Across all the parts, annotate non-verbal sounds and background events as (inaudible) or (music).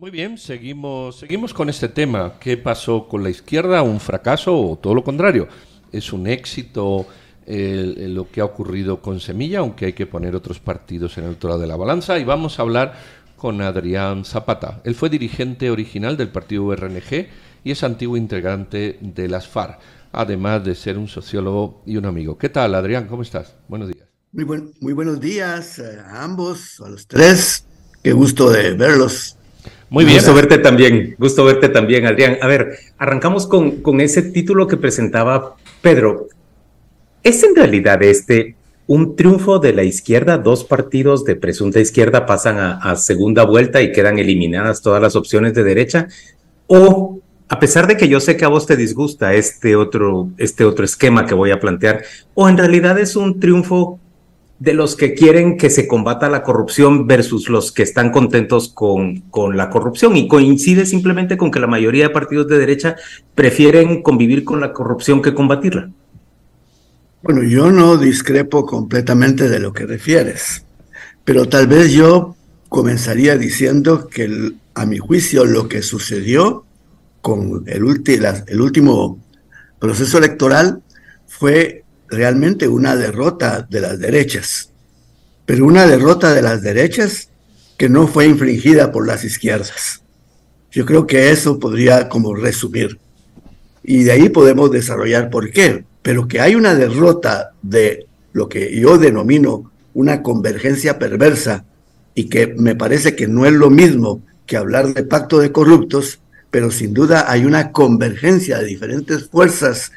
Muy bien, seguimos, seguimos con este tema. ¿Qué pasó con la izquierda? ¿Un fracaso o todo lo contrario? ¿Es un éxito lo que ha ocurrido con Semilla, aunque hay que poner otros partidos en el otro lado de la balanza? Y vamos a hablar con Adrián Zapata. Él fue dirigente original del partido RNG y es antiguo integrante de las FARC, además de ser un sociólogo y un amigo. ¿Qué tal, Adrián? ¿Cómo estás? Buenos días. Muy, buen, muy buenos días a ambos, a los tres. Qué gusto de verlos. Muy bien. Gusto verte también, gusto verte también, Adrián. A ver, arrancamos con, con ese título que presentaba Pedro. ¿Es en realidad este un triunfo de la izquierda? Dos partidos de presunta izquierda pasan a, segunda vuelta y quedan eliminadas todas las opciones de derecha. ¿O a pesar de que yo sé que a vos te disgusta este otro, este otro esquema que voy a plantear, o en realidad es un triunfo de los que quieren que se combata la corrupción versus los que están contentos con, con la corrupción. Y coincide simplemente con que la mayoría de partidos de derecha prefieren convivir con la corrupción que combatirla. Bueno, yo no discrepo completamente de lo que refieres, pero tal vez yo comenzaría diciendo que a mi juicio lo que sucedió con el, el último proceso electoral fue realmente una derrota de las derechas, pero una derrota de las derechas que no fue infringida por las izquierdas. Yo creo que eso podría como resumir. Y de ahí podemos desarrollar por qué. Pero que hay una derrota de lo que yo denomino una convergencia perversa y que me parece que no es lo mismo que hablar de pacto de corruptos, pero sin duda hay una convergencia de diferentes fuerzas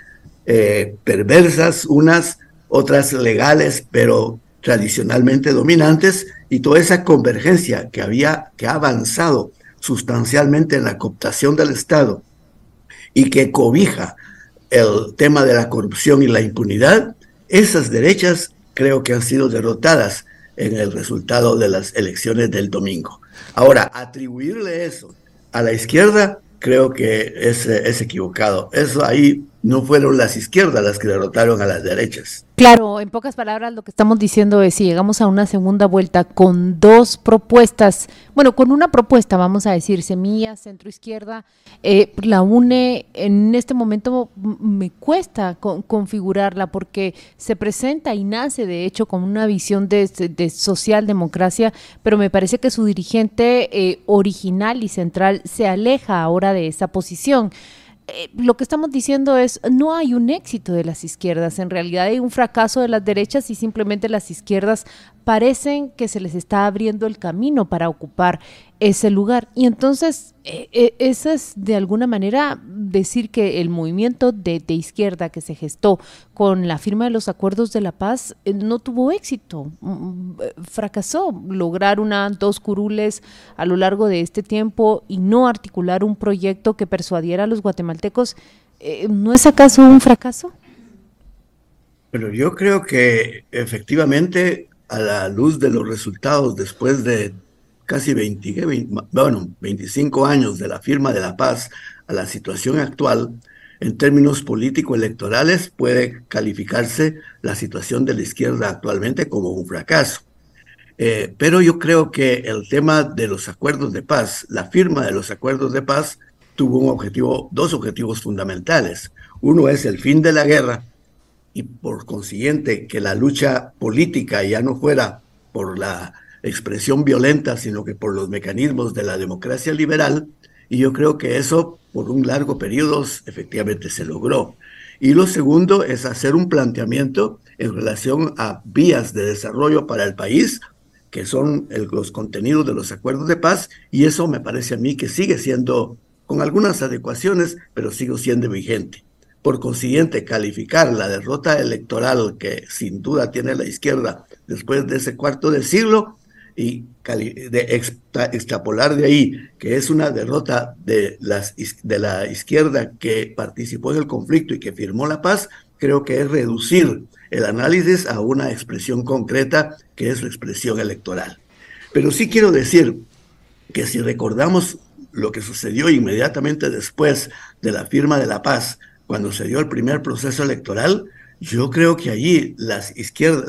eh, perversas, unas, otras legales, pero tradicionalmente dominantes, y toda esa convergencia que había, que ha avanzado sustancialmente en la cooptación del Estado y que cobija el tema de la corrupción y la impunidad, esas derechas creo que han sido derrotadas en el resultado de las elecciones del domingo. Ahora, atribuirle eso a la izquierda creo que es, es equivocado. Eso ahí no fueron las izquierdas las que derrotaron a las derechas. Claro, en pocas palabras lo que estamos diciendo es si llegamos a una segunda vuelta con dos propuestas, bueno, con una propuesta, vamos a decir, semilla, centro izquierda, eh, la UNE en este momento me cuesta configurarla porque se presenta y nace de hecho con una visión de, de socialdemocracia, pero me parece que su dirigente eh, original y central se aleja ahora de esa posición. Eh, lo que estamos diciendo es, no hay un éxito de las izquierdas, en realidad hay un fracaso de las derechas y simplemente las izquierdas parecen que se les está abriendo el camino para ocupar ese lugar. Y entonces, eh, eh, eso es de alguna manera decir que el movimiento de, izquierda que se gestó con la firma de los acuerdos de la paz eh, no tuvo éxito, mm, mm, fracasó lograr una, dos curules a lo largo de este tiempo y no articular un proyecto que persuadiera a los guatemaltecos. ¿No es acaso un fracaso? Pero yo creo que efectivamente a la luz de los resultados después de casi 20, bueno, 25 años de la firma de la paz a la situación actual, en términos político-electorales puede calificarse la situación de la izquierda actualmente como un fracaso. Eh, pero yo creo que el tema de los acuerdos de paz, la firma de los acuerdos de paz, tuvo un objetivo, dos objetivos fundamentales. Uno es el fin de la guerra y por consiguiente que la lucha política ya no fuera por la expresión violenta, sino que por los mecanismos de la democracia liberal, y yo creo que eso por un largo periodo efectivamente se logró. Y lo segundo es hacer un planteamiento en relación a vías de desarrollo para el país, que son los contenidos de los acuerdos de paz, y eso me parece a mí que sigue siendo, con algunas adecuaciones, pero sigue siendo vigente. Por consiguiente, calificar la derrota electoral que sin duda tiene la izquierda después de ese cuarto de siglo y de extrapolar de ahí que es una derrota de, las, de la izquierda que participó en el conflicto y que firmó la paz, creo que es reducir el análisis a una expresión concreta que es su expresión electoral. Pero sí quiero decir que si recordamos lo que sucedió inmediatamente después de la firma de la paz, cuando se dio el primer proceso electoral, yo creo que allí la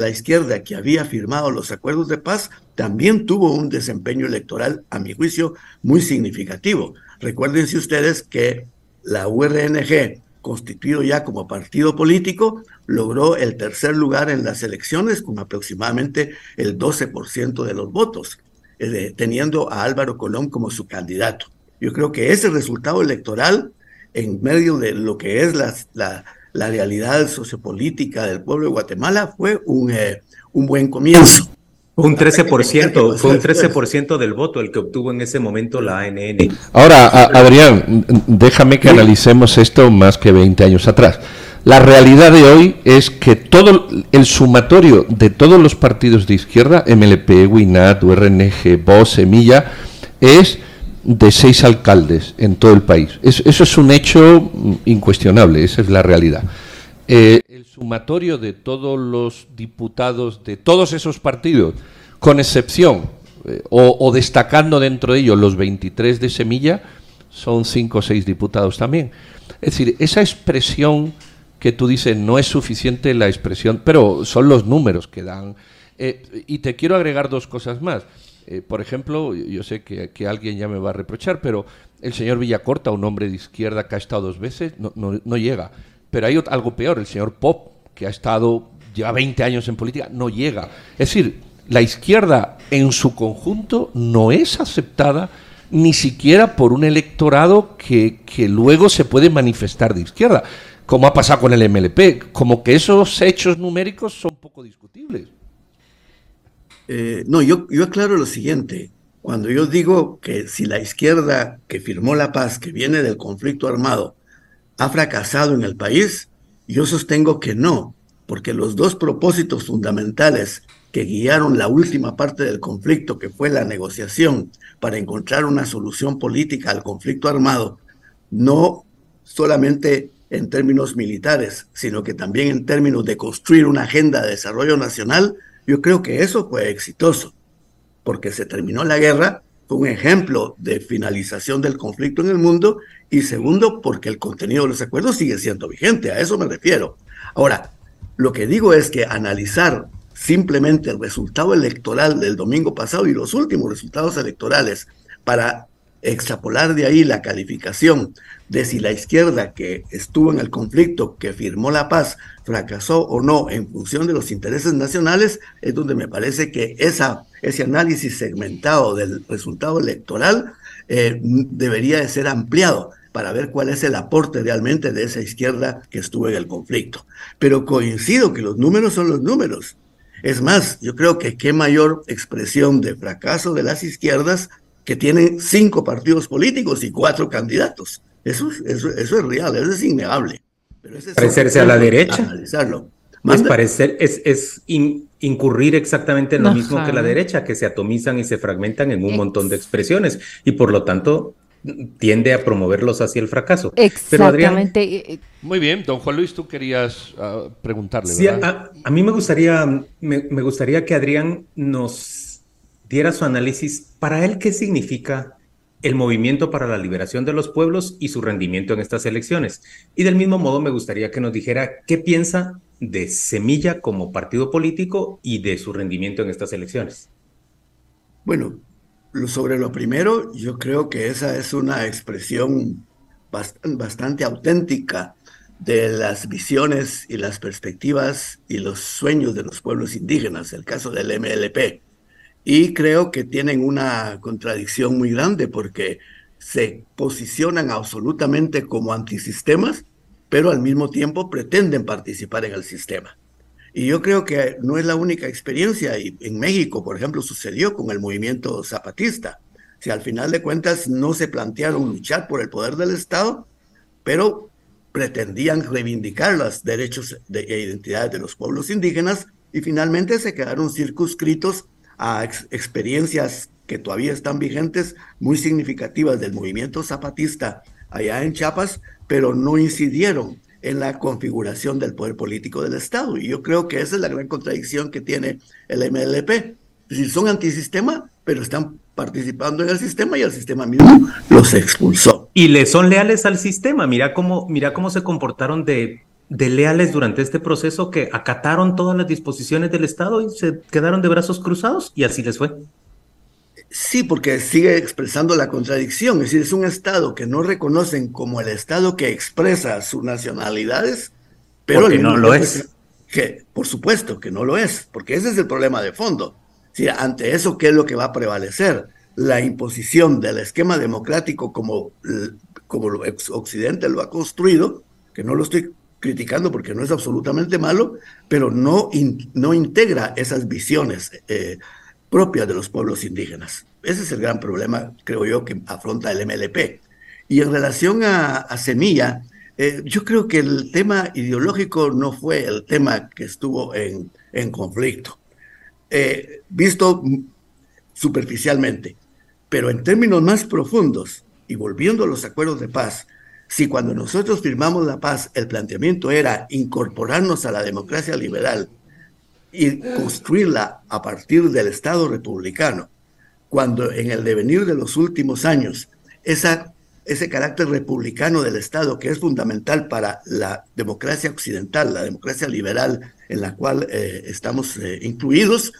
izquierda que había firmado los acuerdos de paz también tuvo un desempeño electoral, a mi juicio, muy significativo. Recuérdense ustedes que la URNG, constituido ya como partido político, logró el tercer lugar en las elecciones con aproximadamente el 12% de los votos, eh, teniendo a Álvaro Colón como su candidato. Yo creo que ese resultado electoral, en medio de lo que es la, la, la realidad sociopolítica del pueblo de Guatemala, fue un, eh, un buen comienzo. Un 13%, fue un 13% del voto el que obtuvo en ese momento la ANN. Ahora, Adrián, déjame que analicemos esto más que 20 años atrás. La realidad de hoy es que todo el sumatorio de todos los partidos de izquierda, MLP, WINAT, URNG, VOZ, Semilla, es de seis alcaldes en todo el país. eso es un hecho incuestionable, esa es la realidad. Eh, el sumatorio de todos los diputados de todos esos partidos, con excepción eh, o, destacando dentro de ellos los 23 de Semilla, son cinco o seis diputados también. Es decir, esa expresión que tú dices no es suficiente la expresión, pero son los números que dan. Eh, y te quiero agregar dos cosas más. por ejemplo, yo sé que, alguien ya me va a reprochar, pero el señor Villacorta, un hombre de izquierda que ha estado dos veces, no, no llega. Pero hay algo peor, el señor Pop, que ha estado, lleva 20 años en política, no llega. Es decir, la izquierda en su conjunto no es aceptada ni siquiera por un electorado que, luego se puede manifestar de izquierda, como ha pasado con el MLP, como que esos hechos numéricos son poco discutibles. Eh, no, yo aclaro lo siguiente. Cuando yo digo que si la izquierda que firmó la paz, que viene del conflicto armado, ha fracasado en el país? Yo sostengo que no, porque los dos propósitos fundamentales que guiaron la última parte del conflicto, que fue la negociación para encontrar una solución política al conflicto armado, no solamente en términos militares, sino que también en términos de construir una agenda de desarrollo nacional, yo creo que eso fue exitoso, porque se terminó la guerra, un ejemplo de finalización del conflicto en el mundo y segundo, porque el contenido de los acuerdos sigue siendo vigente, a eso me refiero. Ahora, lo que digo es que analizar simplemente el resultado electoral del domingo pasado y los últimos resultados electorales para extrapolar de ahí la calificación de si la izquierda que estuvo en el conflicto, que firmó la paz, fracasó o no en función de los intereses nacionales, es donde me parece que esa, ese análisis segmentado del resultado electoral eh, debería de ser ampliado para ver cuál es el aporte realmente de esa izquierda que estuvo en el conflicto. Pero coincido que los números son los números. Es más, yo creo que qué mayor expresión de fracaso de las izquierdas que tienen cinco partidos políticos y cuatro candidatos. Eso, eso, eso es real, eso es innegable. Parecerse a la derecha. Analizarlo. Es parecer, es, es incurrir exactamente en lo mismo que la derecha, que se atomizan y se fragmentan en un montón de expresiones. Y por lo tanto, tiende a promoverlos hacia el fracaso. Exactamente. Muy bien, don Juan Luis, tú querías uh, preguntarle. Sí, a, mí me gustaría, me, gustaría que Adrián nos diera su análisis. Para él, ¿qué significa el movimiento para la liberación de los pueblos y su rendimiento en estas elecciones? Y del mismo modo, me gustaría que nos dijera qué piensa de Semilla como partido político y de su rendimiento en estas elecciones. Bueno, sobre lo primero, yo creo que esa es una expresión bastante auténtica de las visiones y las perspectivas y los sueños de los pueblos indígenas, el caso del MLP. Y creo que tienen una contradicción muy grande porque se posicionan absolutamente como antisistemas, pero al mismo tiempo pretenden participar en el sistema. Y yo creo que no es la única experiencia. Y en México, por ejemplo, sucedió con el movimiento zapatista. Si al final de cuentas no se plantearon luchar por el poder del Estado, pero pretendían reivindicar los derechos de, e identidades de los pueblos indígenas y finalmente se quedaron circunscritos a experiencias que todavía están vigentes, muy significativas del movimiento zapatista allá en Chiapas, pero no incidieron en la configuración del poder político del Estado. Y yo creo que esa es la gran contradicción que tiene el MLP. Si son antisistema, pero están participando en el sistema y el sistema mismo los expulsó. Y le son leales al sistema. Mira cómo, mira cómo se comportaron de, de leales durante este proceso que acataron todas las disposiciones del Estado y se quedaron de brazos cruzados y así les fue. Sí, porque sigue expresando la contradicción, es decir, es un Estado que no reconocen como el Estado que expresa sus nacionalidades, pero no lo es. Que, por supuesto que no lo es, porque ese es el problema de fondo. Si ante eso, ¿qué es lo que va a prevalecer? La imposición del esquema democrático como, como Occidente lo ha construido, que no lo estoy criticando porque no es absolutamente malo, pero no, no integra esas visiones eh, propias de los pueblos indígenas. Ese es el gran problema, creo yo, que afronta el MLP. Y en relación a, Semilla, eh, yo creo que el tema ideológico no fue el tema que estuvo en, en conflicto, eh, visto superficialmente, pero en términos más profundos y volviendo a los acuerdos de paz, si cuando nosotros firmamos la paz el planteamiento era incorporarnos a la democracia liberal y construirla a partir del Estado republicano, cuando en el devenir de los últimos años ese carácter republicano del Estado que es fundamental para la democracia occidental, la democracia liberal en la cual eh, estamos eh, incluidos,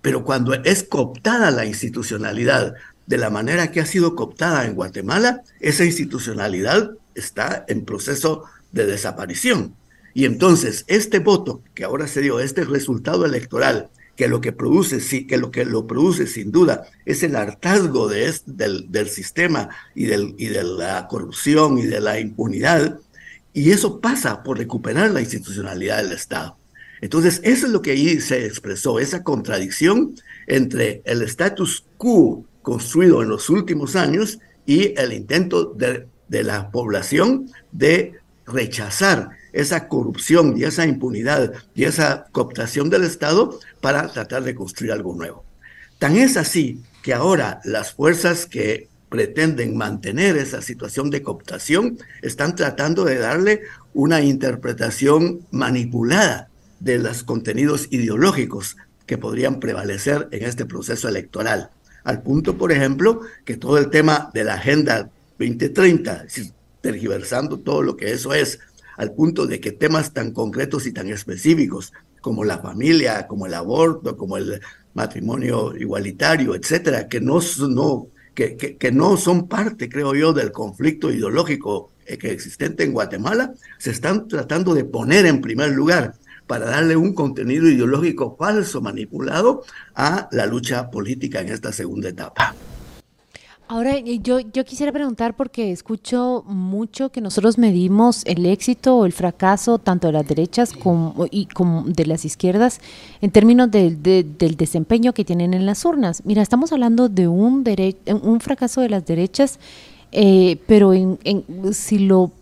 pero cuando es cooptada la institucionalidad de la manera que ha sido cooptada en Guatemala, esa institucionalidad está en proceso de desaparición. Y entonces, este voto que ahora se dio, este resultado electoral, que lo que produce, sí, que lo que lo produce sin duda es el hartazgo de del, del, sistema y, del, y de la corrupción y de la impunidad, y eso pasa por recuperar la institucionalidad del Estado. Entonces, eso es lo que ahí se expresó, esa contradicción entre el status quo construido en los últimos años y el intento de de la población de rechazar esa corrupción y esa impunidad y esa cooptación del Estado para tratar de construir algo nuevo. Tan es así que ahora las fuerzas que pretenden mantener esa situación de cooptación están tratando de darle una interpretación manipulada de los contenidos ideológicos que podrían prevalecer en este proceso electoral. Al punto, por ejemplo, que todo el tema de la agenda 2030, tergiversando todo lo que eso es, al punto de que temas tan concretos y tan específicos como la familia, como el aborto, como el matrimonio igualitario, etcétera, que no, no, que, que, no son parte, creo yo, del conflicto ideológico eh, que existente en Guatemala, se están tratando de poner en primer lugar para darle un contenido ideológico falso, manipulado a la lucha política en esta segunda etapa. Ahora, yo, yo quisiera preguntar porque escucho mucho que nosotros medimos el éxito o el fracaso tanto de las derechas como, y como de las izquierdas en términos del desempeño que tienen en las urnas. Mira, estamos hablando de un, un fracaso de las derechas, eh, pero en, si lo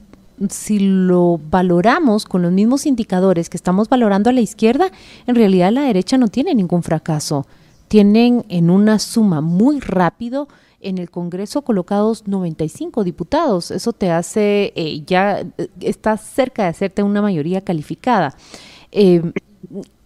si lo valoramos con los mismos indicadores que estamos valorando a la izquierda, en realidad la derecha no tiene ningún fracaso. Tienen en una suma muy rápido en el Congreso colocados 95 diputados. Eso te hace, eh, ya eh, estás cerca de hacerte una mayoría calificada. Em,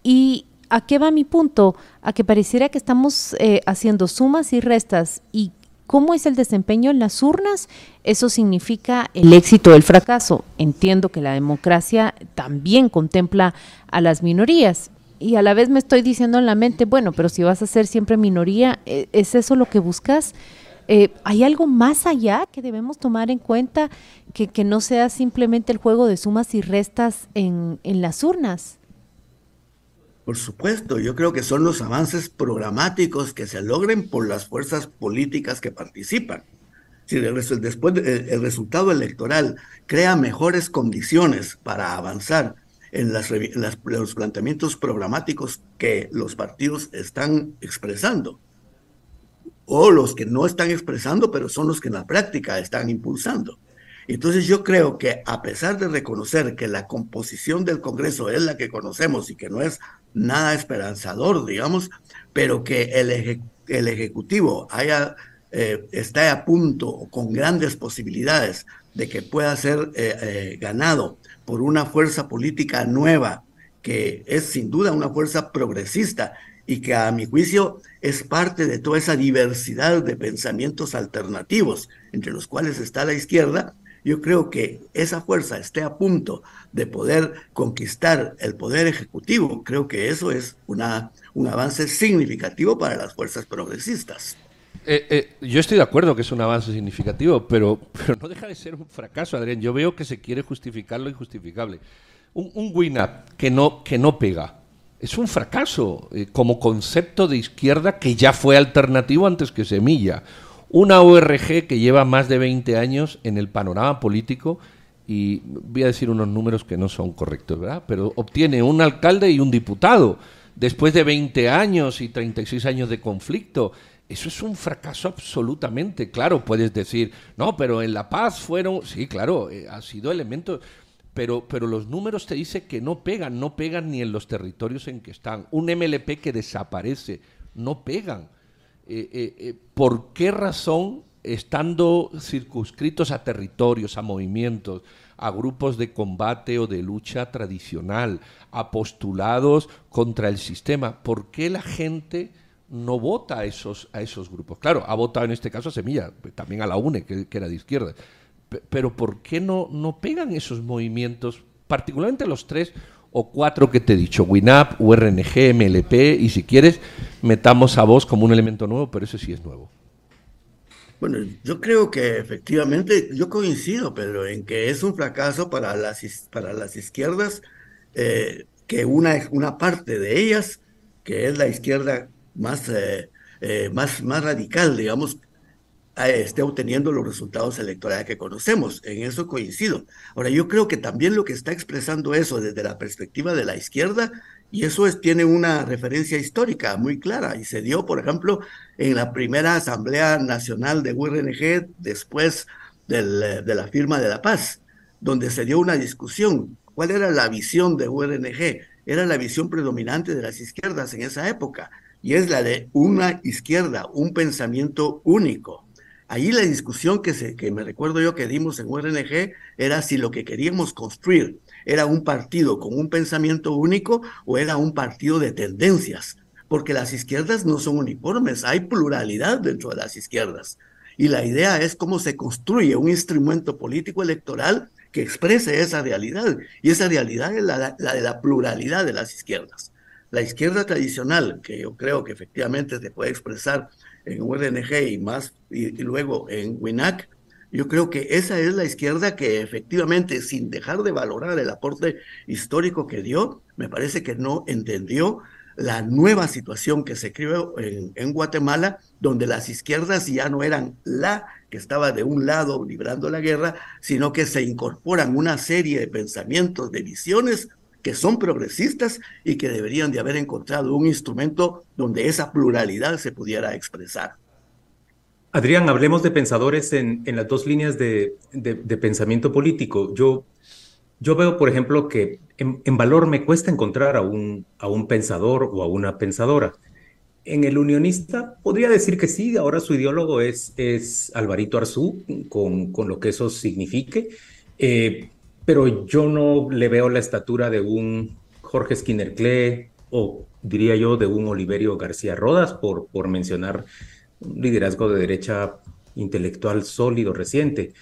y ¿a qué va mi punto? A que pareciera que estamos eh, haciendo sumas y restas y cómo es el desempeño en las urnas, eso significa el éxito o el fracaso. Entiendo que la democracia también contempla a las minorías. Y a la vez me estoy diciendo en la mente, bueno, pero si vas a ser siempre minoría, ¿es eso lo que buscas? Eh, ¿Hay algo más allá que debemos tomar en cuenta que, no sea simplemente el juego de sumas y restas en, las urnas? Por supuesto, yo creo que son los avances programáticos que se logren por las fuerzas políticas que participan. Si después el, resultado electoral crea mejores condiciones para avanzar en, las, los planteamientos programáticos que los partidos están expresando, o los que no están expresando, pero son los que en la práctica están impulsando. Entonces yo creo que a pesar de reconocer que la composición del Congreso es la que conocemos y que no es nada esperanzador, digamos, pero que el, el Ejecutivo haya, eh, está a punto con grandes posibilidades de que pueda ser eh, eh, ganado por una fuerza política nueva, que es sin duda una fuerza progresista y que a mi juicio es parte de toda esa diversidad de pensamientos alternativos, entre los cuales está la izquierda, yo creo que esa fuerza esté a punto de poder conquistar el poder ejecutivo, creo que eso es una, un avance significativo para las fuerzas progresistas. Eh, eh, yo estoy de acuerdo que es un avance significativo, pero, pero no deja de ser un fracaso, Adrián. Yo veo que se quiere justificar lo injustificable. Un, un win-up que no, que no pega es un fracaso eh, como concepto de izquierda que ya fue alternativo antes que Semilla. Una ORG que lleva más de 20 años en el panorama político y voy a decir unos números que no son correctos, ¿verdad? Pero obtiene un alcalde y un diputado después de 20 años y 36 años de conflicto. Eso es un fracaso absolutamente. Claro, puedes decir, no, pero en La Paz fueron, sí, claro, eh, ha sido elemento pero, pero los números te dicen que no pegan, no pegan ni en los territorios en que están. Un MLP que desaparece, no pegan. Eh, eh, eh, ¿Por qué razón, estando circunscritos a territorios, a movimientos, a grupos de combate o de lucha tradicional, a postulados contra el sistema, por qué la gente no vota a esos, a esos grupos? Claro, ha votado en este caso a Semilla, también a la UNE, que era de izquierda pero ¿por qué no, no pegan esos movimientos, particularmente los tres o cuatro que te he dicho, WINAP, URNG, MLP, y si quieres, metamos a vos como un elemento nuevo, pero eso sí es nuevo. Bueno, yo creo que efectivamente, yo coincido, Pedro, en que es un fracaso para las, para las izquierdas, eh, que una, una parte de ellas, que es la izquierda más, eh, eh, más, más radical, digamos, esté obteniendo los resultados electorales que conocemos. En eso coincido. Ahora, yo creo que también lo que está expresando eso desde la perspectiva de la izquierda, y eso es, tiene una referencia histórica muy clara, y se dio, por ejemplo, en la primera Asamblea Nacional de URNG después del, de la firma de la paz, donde se dio una discusión. ¿Cuál era la visión de URNG? Era la visión predominante de las izquierdas en esa época, y es la de una izquierda, un pensamiento único Ahí la discusión que, se, que me recuerdo yo que dimos en URNG era si lo que queríamos construir era un partido con un pensamiento único o era un partido de tendencias, porque las izquierdas no son uniformes, hay pluralidad dentro de las izquierdas. Y la idea es cómo se construye un instrumento político electoral que exprese esa realidad. Y esa realidad es la, la de la pluralidad de las izquierdas. La izquierda tradicional, que yo creo que efectivamente se puede expresar en URNG y más, y, luego en WINAC, yo creo que esa es la izquierda que efectivamente, sin dejar de valorar el aporte histórico que dio, me parece que no entendió la nueva situación que se creó en, en, Guatemala, donde las izquierdas ya no eran la que estaba de un lado librando la guerra, sino que se incorporan una serie de pensamientos, de visiones que son progresistas y que deberían de haber encontrado un instrumento donde esa pluralidad se pudiera expresar. Adrián, hablemos de pensadores en, en las dos líneas de, de, pensamiento político. Yo, yo veo, por ejemplo, que en, en, valor me cuesta encontrar a un, a un pensador o a una pensadora. En el unionista podría decir que sí, ahora su ideólogo es, es Alvarito Arzú, con, con lo que eso signifique. Eh, pero yo no le veo la estatura de un Jorge Skinner Klee o diría yo de un Oliverio García Rodas, por, por mencionar un liderazgo de derecha intelectual sólido reciente.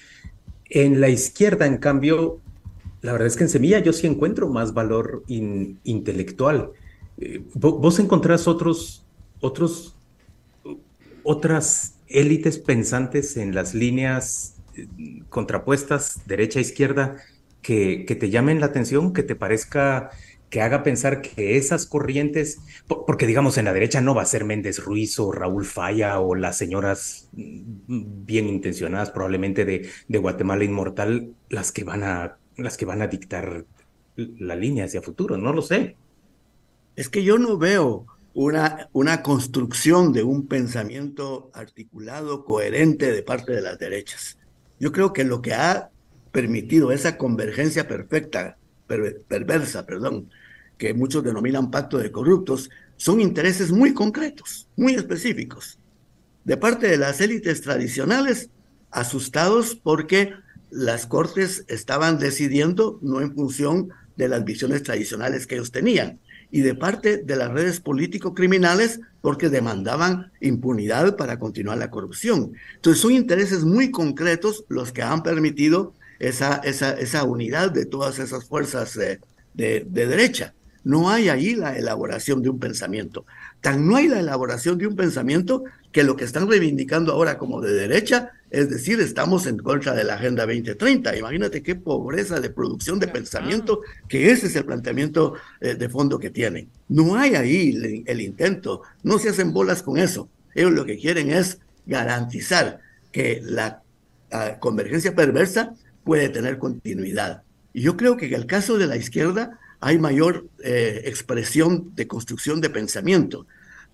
En la izquierda, en cambio, la verdad es que en Semilla yo sí encuentro más valor intelectual. Eh, vos encontrás otros, otros, otras élites pensantes en las líneas eh, contrapuestas derecha-izquierda que, te llamen la atención, que te parezca, que haga pensar que esas corrientes, porque digamos en la derecha no va a ser Méndez Ruiz o Raúl Falla o las señoras mm, bien intencionadas probablemente de, de Guatemala Inmortal las que van a las que van a dictar la línea hacia futuro, no lo sé. Es que yo no veo una, una construcción de un pensamiento articulado, coherente de parte de las derechas. Yo creo que lo que ha permitido esa convergencia perfecta, perversa, perdón, que muchos denominan pacto de corruptos, son intereses muy concretos, muy específicos, de parte de las élites tradicionales, asustados porque las cortes estaban decidiendo no en función de las visiones tradicionales que ellos tenían, y de parte de las redes político-criminales porque demandaban impunidad para continuar la corrupción. Entonces son intereses muy concretos los que han permitido esa, esa, esa unidad de todas esas fuerzas de, de derecha. No hay ahí la elaboración de un pensamiento. Tan no hay la elaboración de un pensamiento que lo que están reivindicando ahora como de derecha, es decir, estamos en contra de la Agenda 2030. Imagínate qué pobreza de producción de pensamiento, que ese es el planteamiento eh, de fondo que tienen. No hay ahí el, intento, no se hacen bolas con eso. Ellos lo que quieren es garantizar que la, convergencia perversa puede tener continuidad. Y yo creo que en el caso de la izquierda hay mayor eh, expresión de construcción de pensamiento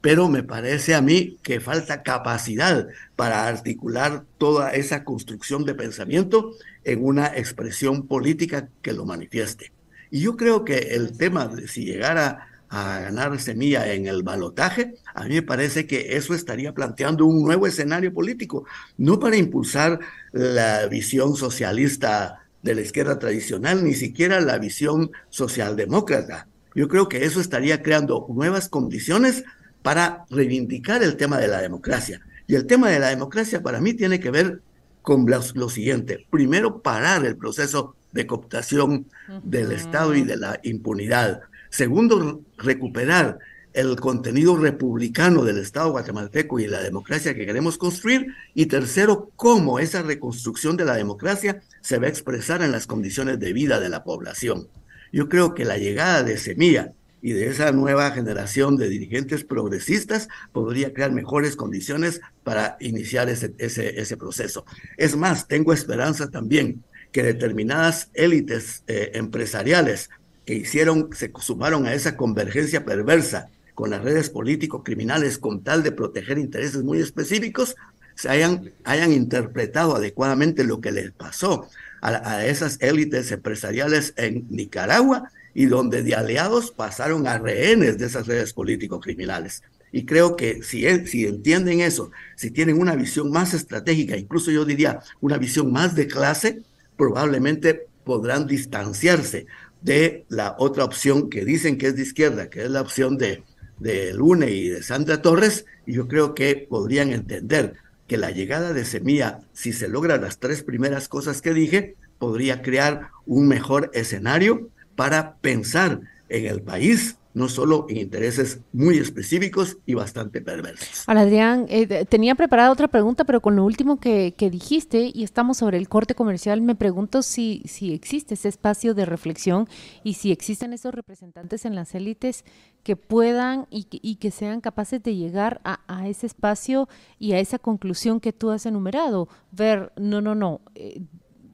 pero me parece a mí que falta capacidad para articular toda esa construcción de pensamiento en una expresión política que lo manifieste. Y yo creo que el tema de si llegara a ganar semilla en el balotaje, a mí me parece que eso estaría planteando un nuevo escenario político, no para impulsar la visión socialista de la izquierda tradicional, ni siquiera la visión socialdemócrata. Yo creo que eso estaría creando nuevas condiciones para reivindicar el tema de la democracia. Y el tema de la democracia para mí tiene que ver con lo, siguiente. Primero, parar el proceso de cooptación del Estado y de la impunidad. Segundo, recuperar el contenido republicano del Estado guatemalteco y la democracia que queremos construir. Y tercero, cómo esa reconstrucción de la democracia se va a expresar en las condiciones de vida de la población. Yo creo que la llegada de Semilla y de esa nueva generación de dirigentes progresistas podría crear mejores condiciones para iniciar ese, ese, proceso. Es más, tengo esperanza también que determinadas élites eh, empresariales que hicieron, se sumaron a esa convergencia perversa con las redes político-criminales con tal de proteger intereses muy específicos, se hayan, hayan interpretado adecuadamente lo que les pasó a, a esas élites empresariales en Nicaragua y donde de aliados pasaron a rehenes de esas redes político-criminales. Y creo que si, si entienden eso, si tienen una visión más estratégica, incluso yo diría una visión más de clase, probablemente podrán distanciarse de la otra opción que dicen que es de izquierda, que es la opción de, de Lune y de Sandra Torres, y yo creo que podrían entender que la llegada de Semilla, si se logran las tres primeras cosas que dije, podría crear un mejor escenario para pensar en el país, no solo en intereses muy específicos y bastante perversos. Hola Adrián, eh, tenía preparada otra pregunta, pero con lo último que, dijiste, y estamos sobre el corte comercial, me pregunto si, existe ese espacio de reflexión y si existen esos representantes en las élites que puedan y que, sean capaces de llegar a, a, ese espacio y a esa conclusión que tú has enumerado. Ver, no, no, no. Eh,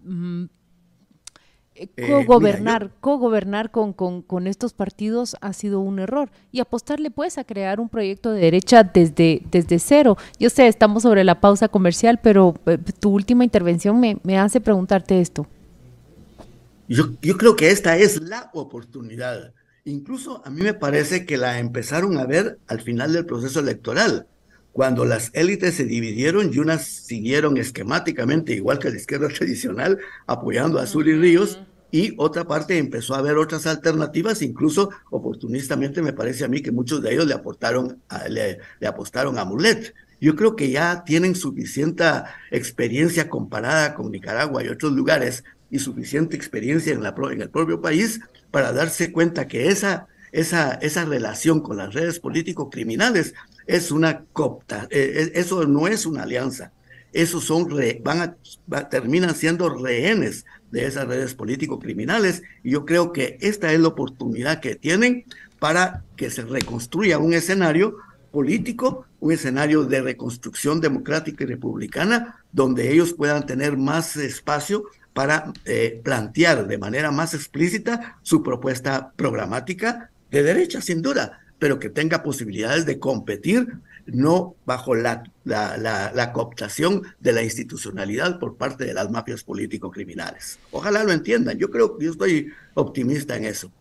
mm, eh, eh, cogobernar, cogobernar con, con, con, estos partidos ha sido un error y apostarle pues a crear un proyecto de derecha desde, desde cero. Yo sé, estamos sobre la pausa comercial, pero eh, tu última intervención me, me, hace preguntarte esto. Yo, yo creo que esta es la oportunidad. Incluso a mí me parece que la empezaron a ver al final del proceso electoral cuando las élites se dividieron y unas siguieron esquemáticamente, igual que la izquierda (laughs) tradicional, apoyando a Azul y Ríos, y otra parte empezó a ver otras alternativas, incluso oportunistamente me parece a mí que muchos de ellos le aportaron, le, apostaron a Mulet. Yo creo que ya tienen suficiente experiencia comparada con Nicaragua y otros lugares y suficiente experiencia en, la, en el propio país para darse cuenta que esa, esa, esa relación con las redes político-criminales es una copta, eh, eh, eso no es una alianza, esos son van a, terminan siendo rehenes de esas redes político-criminales y yo creo que esta es la oportunidad que tienen para que se reconstruya un escenario político, un escenario de reconstrucción democrática y republicana, donde ellos puedan tener más espacio para eh, plantear de manera más explícita su propuesta programática de derecha, sin duda, pero que tenga posibilidades de competir, no bajo la, la, la, cooptación de la institucionalidad por parte de las mafias político-criminales. Ojalá lo entiendan. Yo creo que yo estoy optimista en eso.